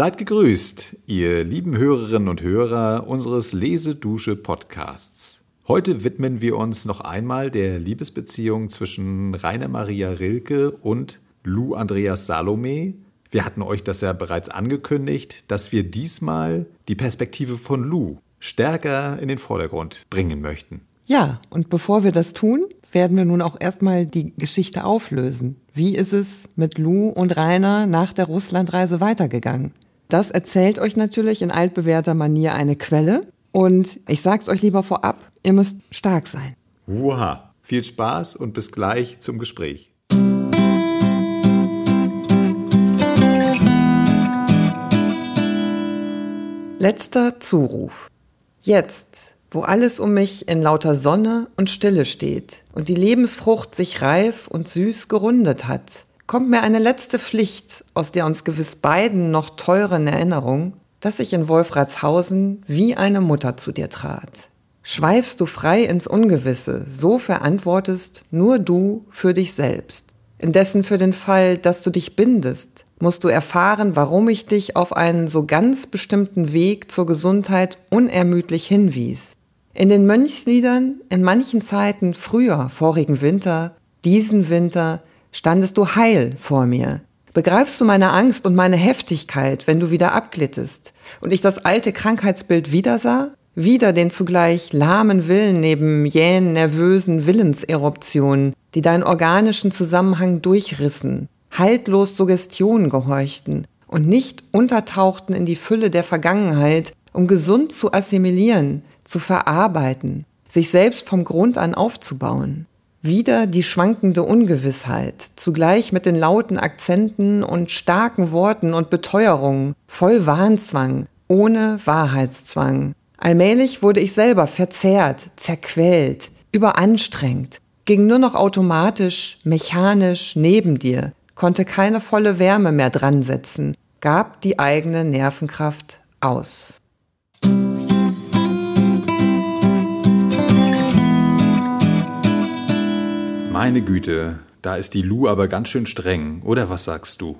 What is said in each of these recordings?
Seid gegrüßt, ihr lieben Hörerinnen und Hörer unseres Lesedusche Podcasts. Heute widmen wir uns noch einmal der Liebesbeziehung zwischen Rainer Maria Rilke und Lou Andreas Salome. Wir hatten euch das ja bereits angekündigt, dass wir diesmal die Perspektive von Lou stärker in den Vordergrund bringen möchten. Ja, und bevor wir das tun, werden wir nun auch erstmal die Geschichte auflösen. Wie ist es mit Lou und Rainer nach der Russlandreise weitergegangen? Das erzählt euch natürlich in altbewährter Manier eine Quelle. Und ich sag's euch lieber vorab, ihr müsst stark sein. Uha, viel Spaß und bis gleich zum Gespräch. Letzter Zuruf. Jetzt wo alles um mich in lauter Sonne und Stille steht und die Lebensfrucht sich reif und süß gerundet hat, kommt mir eine letzte Pflicht, aus der uns gewiss beiden noch teuren Erinnerung, dass ich in Wolfratshausen wie eine Mutter zu dir trat. Schweifst du frei ins Ungewisse, so verantwortest nur du für dich selbst. Indessen für den Fall, dass du dich bindest, musst du erfahren, warum ich dich auf einen so ganz bestimmten Weg zur Gesundheit unermüdlich hinwies. In den Mönchsliedern, in manchen Zeiten früher, vorigen Winter, diesen Winter, standest du heil vor mir. Begreifst du meine Angst und meine Heftigkeit, wenn du wieder abglittest und ich das alte Krankheitsbild wieder sah? Wieder den zugleich lahmen Willen neben jähen, nervösen Willenseruptionen, die deinen organischen Zusammenhang durchrissen, haltlos Suggestionen gehorchten und nicht untertauchten in die Fülle der Vergangenheit, um gesund zu assimilieren, zu verarbeiten, sich selbst vom Grund an aufzubauen. Wieder die schwankende Ungewissheit, zugleich mit den lauten Akzenten und starken Worten und Beteuerungen, voll Wahnzwang, ohne Wahrheitszwang. Allmählich wurde ich selber verzerrt, zerquält, überanstrengt, ging nur noch automatisch, mechanisch neben dir, konnte keine volle Wärme mehr dran setzen, gab die eigene Nervenkraft aus. Meine Güte, da ist die Lu aber ganz schön streng, oder was sagst du?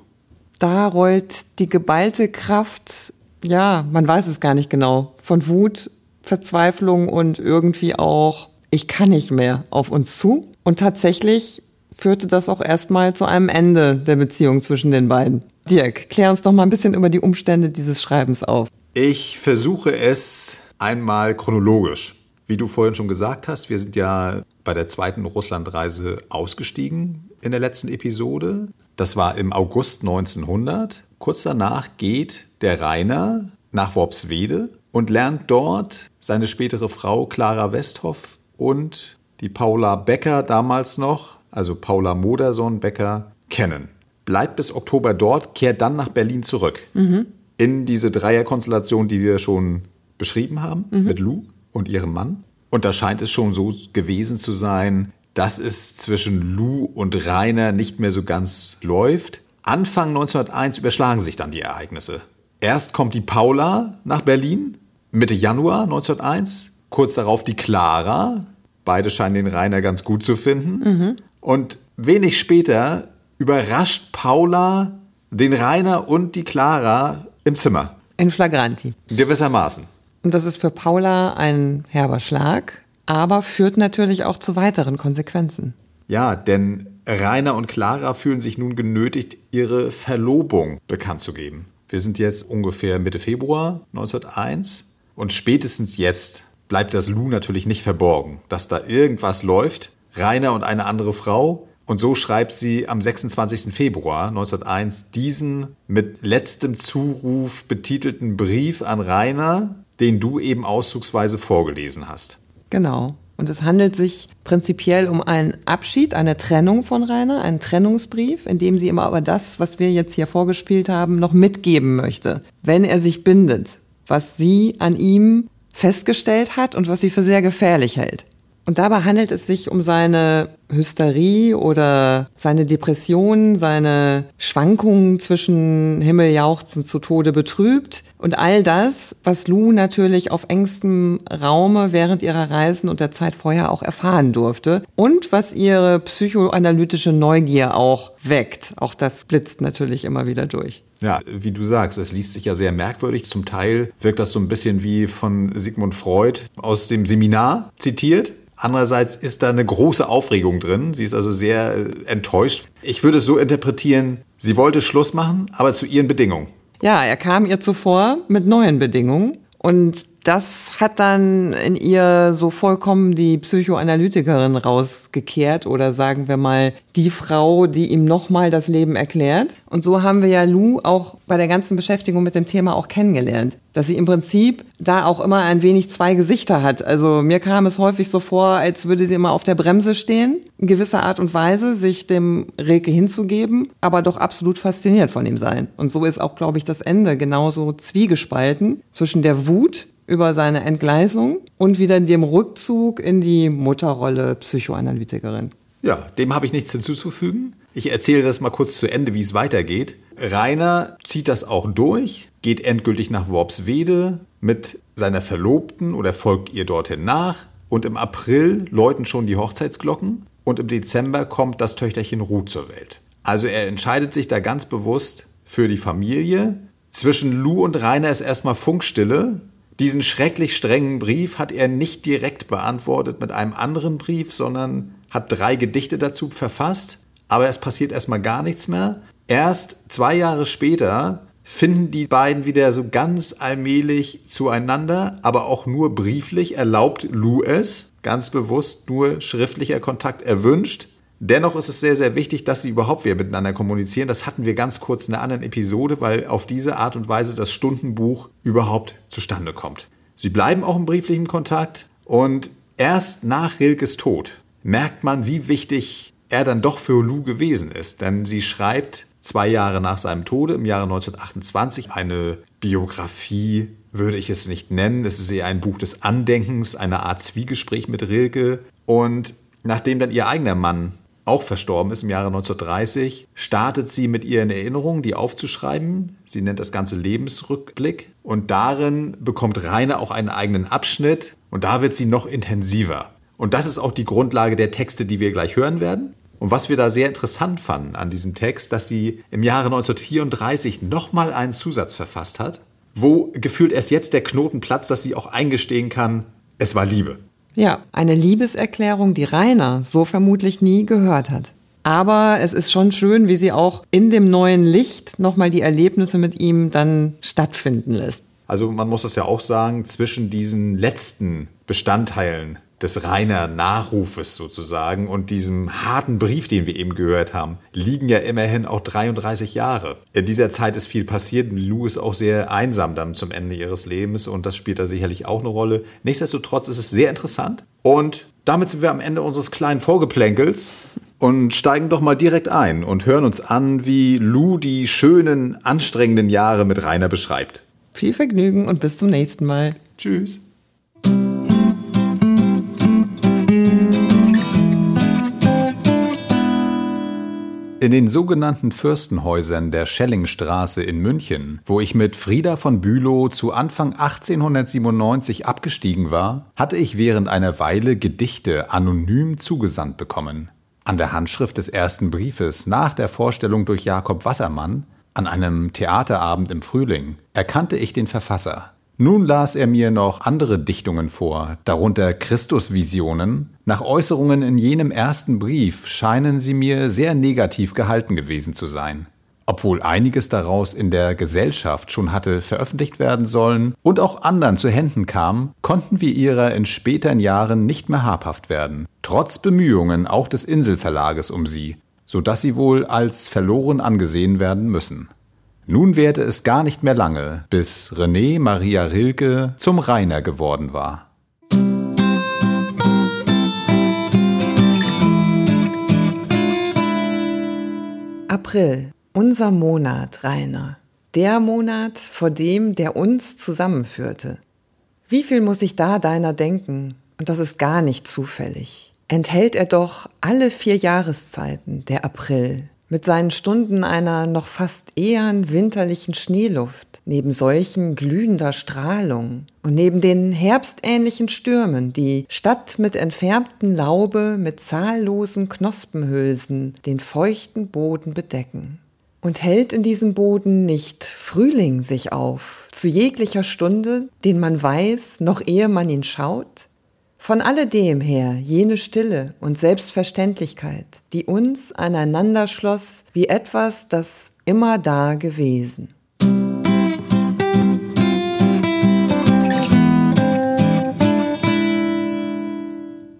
Da rollt die geballte Kraft, ja, man weiß es gar nicht genau, von Wut, Verzweiflung und irgendwie auch, ich kann nicht mehr auf uns zu. Und tatsächlich führte das auch erstmal zu einem Ende der Beziehung zwischen den beiden. Dirk, klär uns doch mal ein bisschen über die Umstände dieses Schreibens auf. Ich versuche es einmal chronologisch. Wie du vorhin schon gesagt hast, wir sind ja bei der zweiten Russlandreise ausgestiegen in der letzten Episode. Das war im August 1900. Kurz danach geht der Rainer nach Worpswede und lernt dort seine spätere Frau Clara Westhoff und die Paula Becker damals noch, also Paula Modersohn Becker, kennen. Bleibt bis Oktober dort, kehrt dann nach Berlin zurück. Mhm. In diese Dreierkonstellation, die wir schon beschrieben haben, mhm. mit Lou und ihrem Mann. Und da scheint es schon so gewesen zu sein, dass es zwischen Lou und Rainer nicht mehr so ganz läuft. Anfang 1901 überschlagen sich dann die Ereignisse. Erst kommt die Paula nach Berlin, Mitte Januar 1901. Kurz darauf die Clara. Beide scheinen den Rainer ganz gut zu finden. Mhm. Und wenig später überrascht Paula den Rainer und die Clara im Zimmer. In Flagranti. Gewissermaßen. Und das ist für Paula ein herber Schlag, aber führt natürlich auch zu weiteren Konsequenzen. Ja, denn Rainer und Clara fühlen sich nun genötigt, ihre Verlobung bekannt zu geben. Wir sind jetzt ungefähr Mitte Februar 1901 und spätestens jetzt bleibt das Lou natürlich nicht verborgen, dass da irgendwas läuft. Rainer und eine andere Frau. Und so schreibt sie am 26. Februar 1901 diesen mit letztem Zuruf betitelten Brief an Rainer, den du eben auszugsweise vorgelesen hast. Genau. Und es handelt sich prinzipiell um einen Abschied, eine Trennung von Rainer, einen Trennungsbrief, in dem sie immer aber das, was wir jetzt hier vorgespielt haben, noch mitgeben möchte, wenn er sich bindet, was sie an ihm festgestellt hat und was sie für sehr gefährlich hält. Und dabei handelt es sich um seine Hysterie oder seine Depression, seine Schwankungen zwischen Himmeljauchzen zu Tode betrübt und all das, was Lou natürlich auf engstem Raume während ihrer Reisen und der Zeit vorher auch erfahren durfte und was ihre psychoanalytische Neugier auch weckt. Auch das blitzt natürlich immer wieder durch. Ja, wie du sagst, es liest sich ja sehr merkwürdig. Zum Teil wirkt das so ein bisschen wie von Sigmund Freud aus dem Seminar zitiert. Andererseits ist da eine große Aufregung drin. Sie ist also sehr äh, enttäuscht. Ich würde es so interpretieren, sie wollte Schluss machen, aber zu ihren Bedingungen. Ja, er kam ihr zuvor mit neuen Bedingungen und das hat dann in ihr so vollkommen die Psychoanalytikerin rausgekehrt oder sagen wir mal die Frau, die ihm nochmal das Leben erklärt. Und so haben wir ja Lou auch bei der ganzen Beschäftigung mit dem Thema auch kennengelernt. Dass sie im Prinzip da auch immer ein wenig zwei Gesichter hat. Also mir kam es häufig so vor, als würde sie immer auf der Bremse stehen, in gewisser Art und Weise sich dem Rilke hinzugeben, aber doch absolut fasziniert von ihm sein. Und so ist auch, glaube ich, das Ende genauso zwiegespalten zwischen der Wut über seine Entgleisung und wieder dem Rückzug in die Mutterrolle Psychoanalytikerin. Ja, dem habe ich nichts hinzuzufügen. Ich erzähle das mal kurz zu Ende, wie es weitergeht. Rainer zieht das auch durch, geht endgültig nach Worpswede mit seiner Verlobten oder folgt ihr dorthin nach. Und im April läuten schon die Hochzeitsglocken und im Dezember kommt das Töchterchen Ruth zur Welt. Also er entscheidet sich da ganz bewusst für die Familie. Zwischen Lou und Rainer ist erstmal Funkstille, diesen schrecklich strengen Brief hat er nicht direkt beantwortet mit einem anderen Brief, sondern hat drei Gedichte dazu verfasst. Aber es passiert erstmal gar nichts mehr. Erst zwei Jahre später finden die beiden wieder so ganz allmählich zueinander, aber auch nur brieflich erlaubt Lou es, ganz bewusst nur schriftlicher Kontakt erwünscht. Dennoch ist es sehr, sehr wichtig, dass sie überhaupt wieder miteinander kommunizieren. Das hatten wir ganz kurz in einer anderen Episode, weil auf diese Art und Weise das Stundenbuch überhaupt zustande kommt. Sie bleiben auch im brieflichen Kontakt und erst nach Rilkes Tod merkt man, wie wichtig er dann doch für Lou gewesen ist. Denn sie schreibt zwei Jahre nach seinem Tode, im Jahre 1928, eine Biografie, würde ich es nicht nennen. Es ist eher ein Buch des Andenkens, eine Art Zwiegespräch mit Rilke. Und nachdem dann ihr eigener Mann auch verstorben ist im Jahre 1930, startet sie mit ihren Erinnerungen, die aufzuschreiben. Sie nennt das Ganze Lebensrückblick. Und darin bekommt Rainer auch einen eigenen Abschnitt. Und da wird sie noch intensiver. Und das ist auch die Grundlage der Texte, die wir gleich hören werden. Und was wir da sehr interessant fanden an diesem Text, dass sie im Jahre 1934 nochmal einen Zusatz verfasst hat, wo gefühlt erst jetzt der Knoten platzt, dass sie auch eingestehen kann, es war Liebe. Ja, eine Liebeserklärung, die Rainer so vermutlich nie gehört hat. Aber es ist schon schön, wie sie auch in dem neuen Licht nochmal die Erlebnisse mit ihm dann stattfinden lässt. Also man muss es ja auch sagen, zwischen diesen letzten Bestandteilen des reiner Nachrufes sozusagen und diesem harten Brief, den wir eben gehört haben, liegen ja immerhin auch 33 Jahre. In dieser Zeit ist viel passiert. Lou ist auch sehr einsam dann zum Ende ihres Lebens und das spielt da sicherlich auch eine Rolle. Nichtsdestotrotz ist es sehr interessant und damit sind wir am Ende unseres kleinen Vorgeplänkels und steigen doch mal direkt ein und hören uns an, wie Lou die schönen, anstrengenden Jahre mit Rainer beschreibt. Viel Vergnügen und bis zum nächsten Mal. Tschüss. In den sogenannten Fürstenhäusern der Schellingstraße in München, wo ich mit Frieda von Bülow zu Anfang 1897 abgestiegen war, hatte ich während einer Weile Gedichte anonym zugesandt bekommen. An der Handschrift des ersten Briefes nach der Vorstellung durch Jakob Wassermann an einem Theaterabend im Frühling erkannte ich den Verfasser. Nun las er mir noch andere Dichtungen vor, darunter Christusvisionen. Nach Äußerungen in jenem ersten Brief scheinen sie mir sehr negativ gehalten gewesen zu sein. Obwohl einiges daraus in der Gesellschaft schon hatte veröffentlicht werden sollen und auch anderen zu Händen kam, konnten wir ihrer in späteren Jahren nicht mehr habhaft werden, trotz Bemühungen auch des Inselverlages um sie, so dass sie wohl als verloren angesehen werden müssen. Nun währte es gar nicht mehr lange, bis René Maria Rilke zum Rainer geworden war. April, unser Monat, Rainer. Der Monat, vor dem der uns zusammenführte. Wie viel muss ich da deiner denken? und das ist gar nicht zufällig, enthält er doch alle vier Jahreszeiten, der April, mit seinen Stunden einer noch fast ehern winterlichen Schneeluft, neben solchen glühender Strahlung und neben den herbstähnlichen Stürmen, die statt mit entfärbtem Laube mit zahllosen Knospenhülsen den feuchten Boden bedecken. Und hält in diesem Boden nicht Frühling sich auf, zu jeglicher Stunde, den man weiß, noch ehe man ihn schaut? Von alledem her jene Stille und Selbstverständlichkeit, die uns aneinander schloss wie etwas, das immer da gewesen.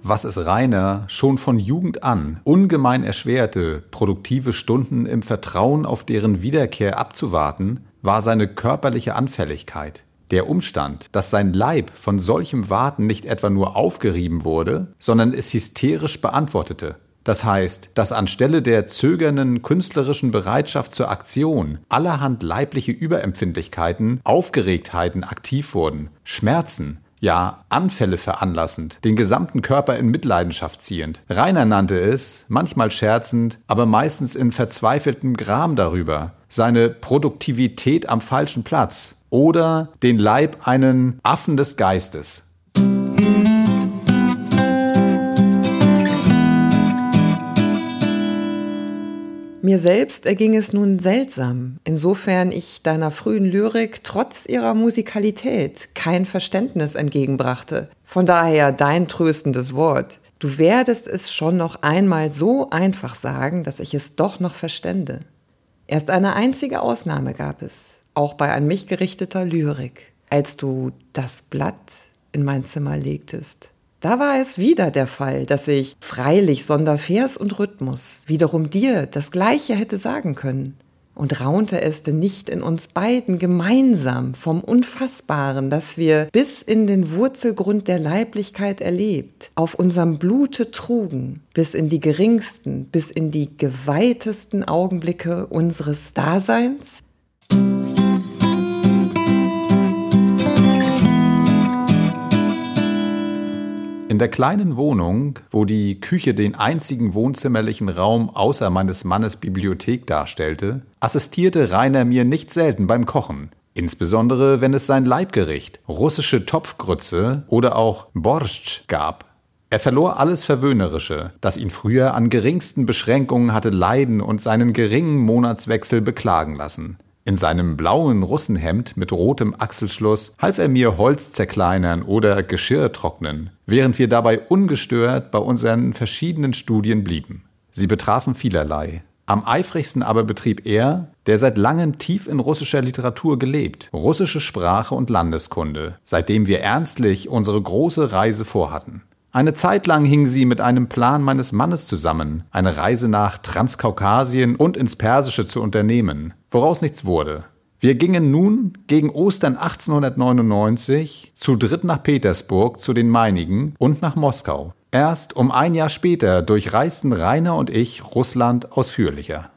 Was es Rainer schon von Jugend an ungemein erschwerte, produktive Stunden im Vertrauen auf deren Wiederkehr abzuwarten, war seine körperliche Anfälligkeit. Der Umstand, dass sein Leib von solchem Warten nicht etwa nur aufgerieben wurde, sondern es hysterisch beantwortete. Das heißt, dass anstelle der zögernden künstlerischen Bereitschaft zur Aktion allerhand leibliche Überempfindlichkeiten, Aufgeregtheiten aktiv wurden, Schmerzen, ja Anfälle veranlassend, den gesamten Körper in Mitleidenschaft ziehend. Rainer nannte es, manchmal scherzend, aber meistens in verzweifeltem Gram darüber, seine Produktivität am falschen Platz, oder den Leib einen Affen des Geistes. Mir selbst erging es nun seltsam, insofern ich deiner frühen Lyrik trotz ihrer Musikalität kein Verständnis entgegenbrachte. Von daher dein tröstendes Wort. Du werdest es schon noch einmal so einfach sagen, dass ich es doch noch verstände. Erst eine einzige Ausnahme gab es auch bei an mich gerichteter Lyrik, als du das Blatt in mein Zimmer legtest. Da war es wieder der Fall, dass ich freilich sonder Vers und Rhythmus wiederum dir das Gleiche hätte sagen können. Und raunte es denn nicht in uns beiden gemeinsam vom Unfassbaren, das wir bis in den Wurzelgrund der Leiblichkeit erlebt, auf unserem Blute trugen, bis in die geringsten, bis in die geweihtesten Augenblicke unseres Daseins? Der kleinen Wohnung, wo die Küche den einzigen wohnzimmerlichen Raum außer meines Mannes Bibliothek darstellte, assistierte Rainer mir nicht selten beim Kochen. Insbesondere wenn es sein Leibgericht, russische Topfgrütze oder auch Borscht gab. Er verlor alles Verwöhnerische, das ihn früher an geringsten Beschränkungen hatte leiden und seinen geringen Monatswechsel beklagen lassen. In seinem blauen Russenhemd mit rotem Achselschluss half er mir Holz zerkleinern oder Geschirr trocknen, während wir dabei ungestört bei unseren verschiedenen Studien blieben. Sie betrafen vielerlei. Am eifrigsten aber betrieb er, der seit langem tief in russischer Literatur gelebt, russische Sprache und Landeskunde, seitdem wir ernstlich unsere große Reise vorhatten. Eine Zeit lang hing sie mit einem Plan meines Mannes zusammen, eine Reise nach Transkaukasien und ins Persische zu unternehmen, woraus nichts wurde. Wir gingen nun gegen Ostern 1899 zu dritt nach Petersburg zu den meinigen und nach Moskau. Erst um ein Jahr später durchreisten Rainer und ich Russland ausführlicher.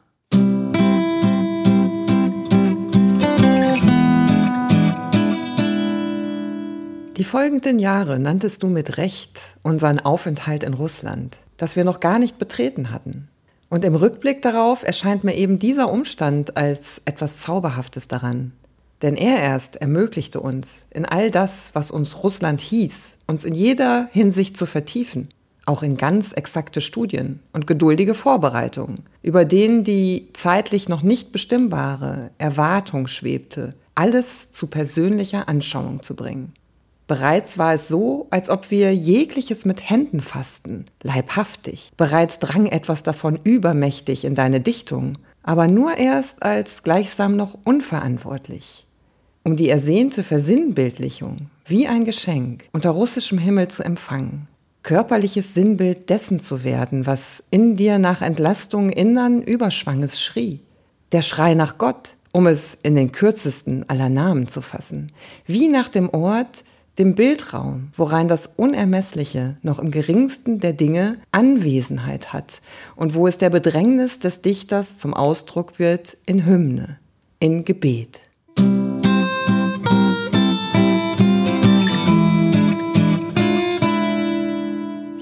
Die folgenden Jahre nanntest du mit Recht unseren Aufenthalt in Russland, das wir noch gar nicht betreten hatten. Und im Rückblick darauf erscheint mir eben dieser Umstand als etwas Zauberhaftes daran. Denn er erst ermöglichte uns, in all das, was uns Russland hieß, uns in jeder Hinsicht zu vertiefen, auch in ganz exakte Studien und geduldige Vorbereitungen, über denen die zeitlich noch nicht bestimmbare Erwartung schwebte, alles zu persönlicher Anschauung zu bringen. Bereits war es so, als ob wir jegliches mit Händen fassten, leibhaftig. Bereits drang etwas davon übermächtig in deine Dichtung, aber nur erst als gleichsam noch unverantwortlich. Um die ersehnte Versinnbildlichung, wie ein Geschenk, unter russischem Himmel zu empfangen, körperliches Sinnbild dessen zu werden, was in dir nach Entlastung innern Überschwanges schrie. Der Schrei nach Gott, um es in den kürzesten aller Namen zu fassen, wie nach dem Ort, dem Bildraum, worein das Unermessliche noch im geringsten der Dinge Anwesenheit hat und wo es der Bedrängnis des Dichters zum Ausdruck wird in Hymne, in Gebet.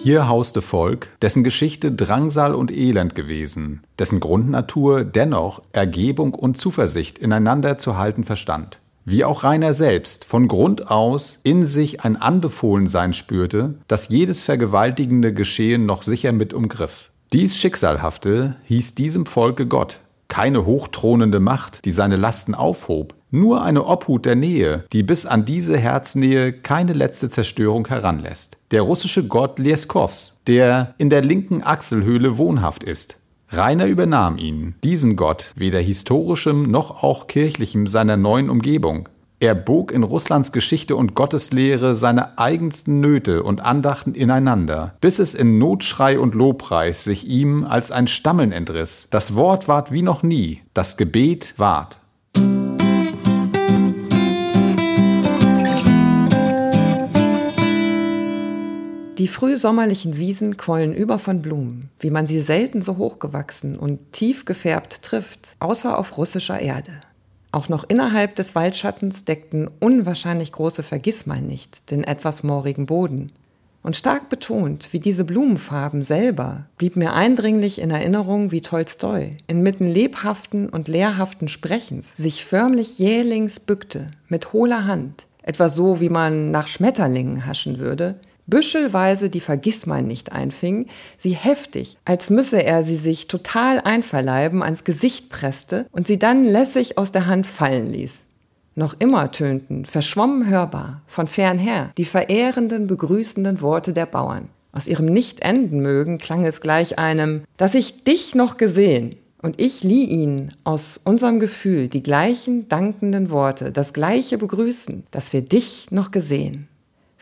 Hier hauste Volk, dessen Geschichte Drangsal und Elend gewesen, dessen Grundnatur dennoch Ergebung und Zuversicht ineinander zu halten verstand. Wie auch Rainer selbst von Grund aus in sich ein Anbefohlensein spürte, das jedes vergewaltigende Geschehen noch sicher mit umgriff. Dies Schicksalhafte hieß diesem Volke Gott, keine hochthronende Macht, die seine Lasten aufhob, nur eine Obhut der Nähe, die bis an diese Herznähe keine letzte Zerstörung heranlässt. Der russische Gott Lieskovs, der in der linken Achselhöhle wohnhaft ist. Rainer übernahm ihn, diesen Gott, weder historischem noch auch kirchlichem seiner neuen Umgebung. Er bog in Russlands Geschichte und Gotteslehre seine eigensten Nöte und Andachten ineinander, bis es in Notschrei und Lobpreis sich ihm als ein Stammeln entriss. Das Wort ward wie noch nie, das Gebet ward. Die frühsommerlichen Wiesen quollen über von Blumen, wie man sie selten so hochgewachsen und tief gefärbt trifft, außer auf russischer Erde. Auch noch innerhalb des Waldschattens deckten unwahrscheinlich große Vergissmeinnicht den etwas moorigen Boden. Und stark betont, wie diese Blumenfarben selber, blieb mir eindringlich in Erinnerung, wie Tolstoi inmitten lebhaften und lehrhaften Sprechens sich förmlich jählings bückte, mit hohler Hand, etwa so, wie man nach Schmetterlingen haschen würde, büschelweise die Vergissmein nicht einfing, sie heftig, als müsse er sie sich total einverleiben, ans Gesicht presste und sie dann lässig aus der Hand fallen ließ. Noch immer tönten, verschwommen hörbar, von fernher, die verehrenden, begrüßenden Worte der Bauern. Aus ihrem nicht enden mögen klang es gleich einem, dass ich dich noch gesehen, und ich lieh ihnen aus unserem Gefühl die gleichen dankenden Worte, das gleiche Begrüßen, dass wir dich noch gesehen.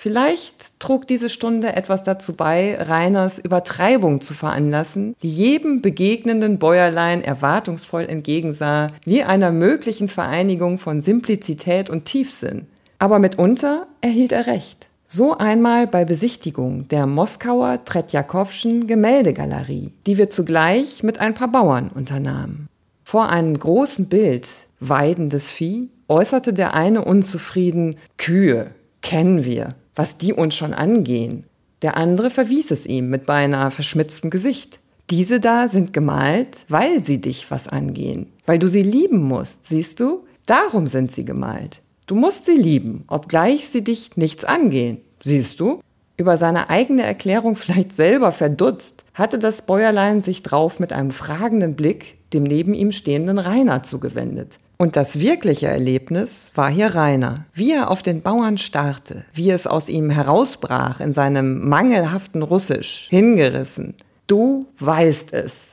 Vielleicht trug diese Stunde etwas dazu bei, Reiners Übertreibung zu veranlassen, die jedem begegnenden Bäuerlein erwartungsvoll entgegensah, wie einer möglichen Vereinigung von Simplizität und Tiefsinn. Aber mitunter erhielt er recht. So einmal bei Besichtigung der Moskauer Tretjakowschen Gemäldegalerie, die wir zugleich mit ein paar Bauern unternahmen. Vor einem großen Bild, weidendes Vieh, äußerte der eine unzufrieden, Kühe, kennen wir was die uns schon angehen. Der andere verwies es ihm mit beinahe verschmitztem Gesicht. Diese da sind gemalt, weil sie dich was angehen, weil du sie lieben musst, siehst du? Darum sind sie gemalt. Du musst sie lieben, obgleich sie dich nichts angehen, siehst du? Über seine eigene Erklärung vielleicht selber verdutzt, hatte das Bäuerlein sich drauf mit einem fragenden Blick dem neben ihm stehenden Rainer zugewendet. Und das wirkliche Erlebnis war hier Rainer, wie er auf den Bauern starrte, wie es aus ihm herausbrach in seinem mangelhaften Russisch, hingerissen. Du weißt es.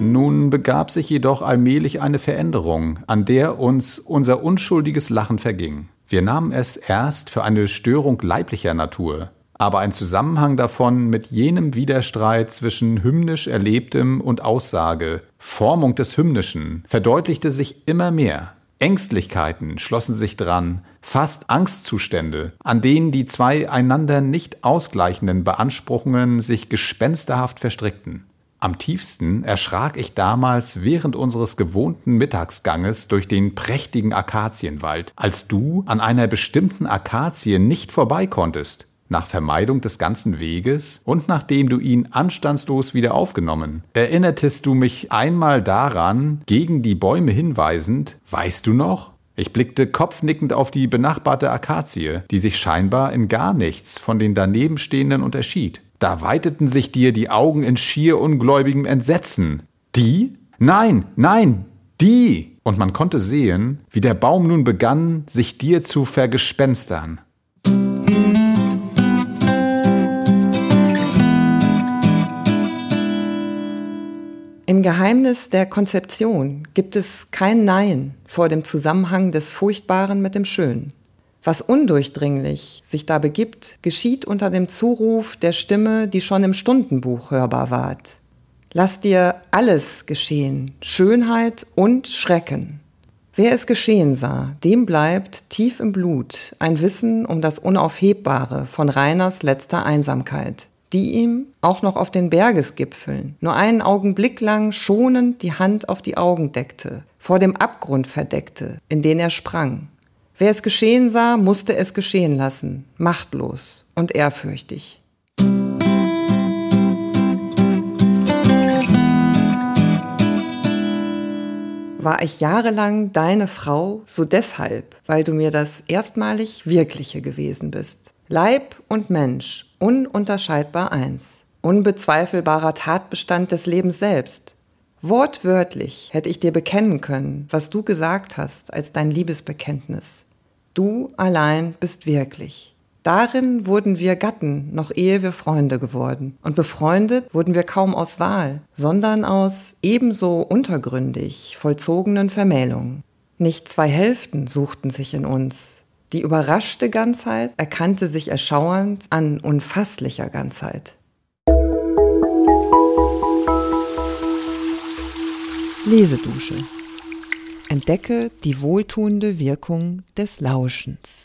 Nun begab sich jedoch allmählich eine Veränderung, an der uns unser unschuldiges Lachen verging. Wir nahmen es erst für eine Störung leiblicher Natur, aber ein Zusammenhang davon mit jenem Widerstreit zwischen hymnisch Erlebtem und Aussage, Formung des Hymnischen, verdeutlichte sich immer mehr. Ängstlichkeiten schlossen sich dran, fast Angstzustände, an denen die zwei einander nicht ausgleichenden Beanspruchungen sich gespensterhaft verstrickten. Am tiefsten erschrak ich damals während unseres gewohnten Mittagsganges durch den prächtigen Akazienwald, als du an einer bestimmten Akazie nicht vorbei konntest nach Vermeidung des ganzen Weges und nachdem du ihn anstandslos wieder aufgenommen. Erinnertest du mich einmal daran, gegen die Bäume hinweisend, weißt du noch? Ich blickte kopfnickend auf die benachbarte Akazie, die sich scheinbar in gar nichts von den danebenstehenden unterschied. Da weiteten sich dir die Augen in schier ungläubigem Entsetzen. Die? Nein, nein, die! Und man konnte sehen, wie der Baum nun begann, sich dir zu vergespenstern. Im Geheimnis der Konzeption gibt es kein Nein vor dem Zusammenhang des Furchtbaren mit dem Schönen. Was undurchdringlich sich da begibt, geschieht unter dem Zuruf der Stimme, die schon im Stundenbuch hörbar ward. Lass dir alles geschehen, Schönheit und Schrecken. Wer es geschehen sah, dem bleibt tief im Blut ein Wissen um das Unaufhebbare von Reiners letzter Einsamkeit die ihm, auch noch auf den Bergesgipfeln, nur einen Augenblick lang schonend die Hand auf die Augen deckte, vor dem Abgrund verdeckte, in den er sprang. Wer es geschehen sah, musste es geschehen lassen, machtlos und ehrfürchtig. war ich jahrelang deine Frau, so deshalb, weil du mir das erstmalig Wirkliche gewesen bist. Leib und Mensch, ununterscheidbar eins. Unbezweifelbarer Tatbestand des Lebens selbst. Wortwörtlich hätte ich dir bekennen können, was du gesagt hast als dein Liebesbekenntnis. Du allein bist wirklich. Darin wurden wir Gatten, noch ehe wir Freunde geworden. Und befreundet wurden wir kaum aus Wahl, sondern aus ebenso untergründig vollzogenen Vermählungen. Nicht zwei Hälften suchten sich in uns. Die überraschte Ganzheit erkannte sich erschauernd an unfasslicher Ganzheit. Lesedusche. Entdecke die wohltuende Wirkung des Lauschens.